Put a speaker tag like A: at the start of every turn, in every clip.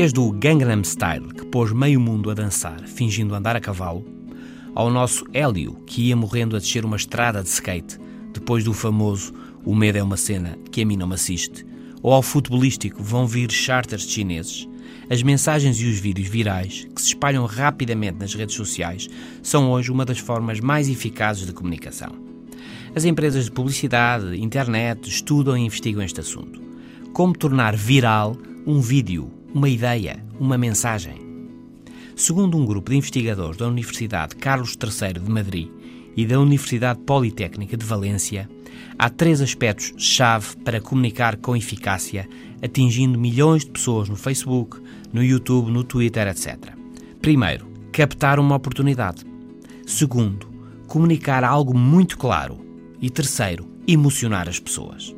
A: Desde o Gangnam Style, que pôs meio mundo a dançar, fingindo andar a cavalo, ao nosso Hélio, que ia morrendo a descer uma estrada de skate, depois do famoso O Medo é uma Cena que a mim não me assiste, ou ao futebolístico vão vir charters chineses, as mensagens e os vídeos virais, que se espalham rapidamente nas redes sociais, são hoje uma das formas mais eficazes de comunicação. As empresas de publicidade, internet, estudam e investigam este assunto. Como tornar viral um vídeo, uma ideia, uma mensagem. Segundo um grupo de investigadores da Universidade Carlos III de Madrid e da Universidade Politécnica de Valência, há três aspectos-chave para comunicar com eficácia, atingindo milhões de pessoas no Facebook, no YouTube, no Twitter, etc. Primeiro, captar uma oportunidade. Segundo, comunicar algo muito claro. E terceiro, emocionar as pessoas.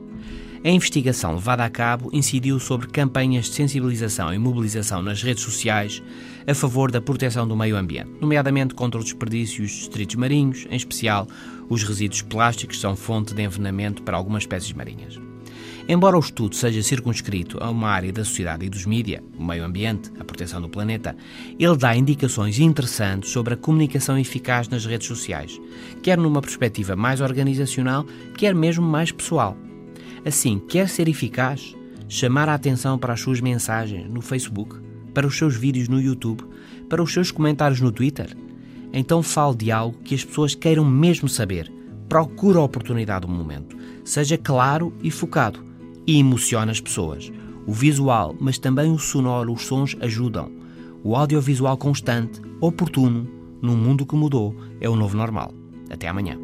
A: A investigação levada a cabo incidiu sobre campanhas de sensibilização e mobilização nas redes sociais a favor da proteção do meio ambiente, nomeadamente contra os desperdícios de distritos marinhos, em especial os resíduos plásticos são fonte de envenenamento para algumas espécies marinhas. Embora o estudo seja circunscrito a uma área da sociedade e dos mídia, o meio ambiente, a proteção do planeta, ele dá indicações interessantes sobre a comunicação eficaz nas redes sociais, quer numa perspectiva mais organizacional, quer mesmo mais pessoal. Assim, quer ser eficaz? Chamar a atenção para as suas mensagens no Facebook, para os seus vídeos no YouTube, para os seus comentários no Twitter? Então fale de algo que as pessoas queiram mesmo saber. Procure a oportunidade do momento. Seja claro e focado. E emocione as pessoas. O visual, mas também o sonoro, os sons ajudam. O audiovisual constante, oportuno, num mundo que mudou, é o novo normal. Até amanhã.